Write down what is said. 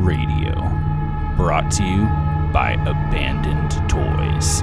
Radio. Brought to you by Abandoned Toys.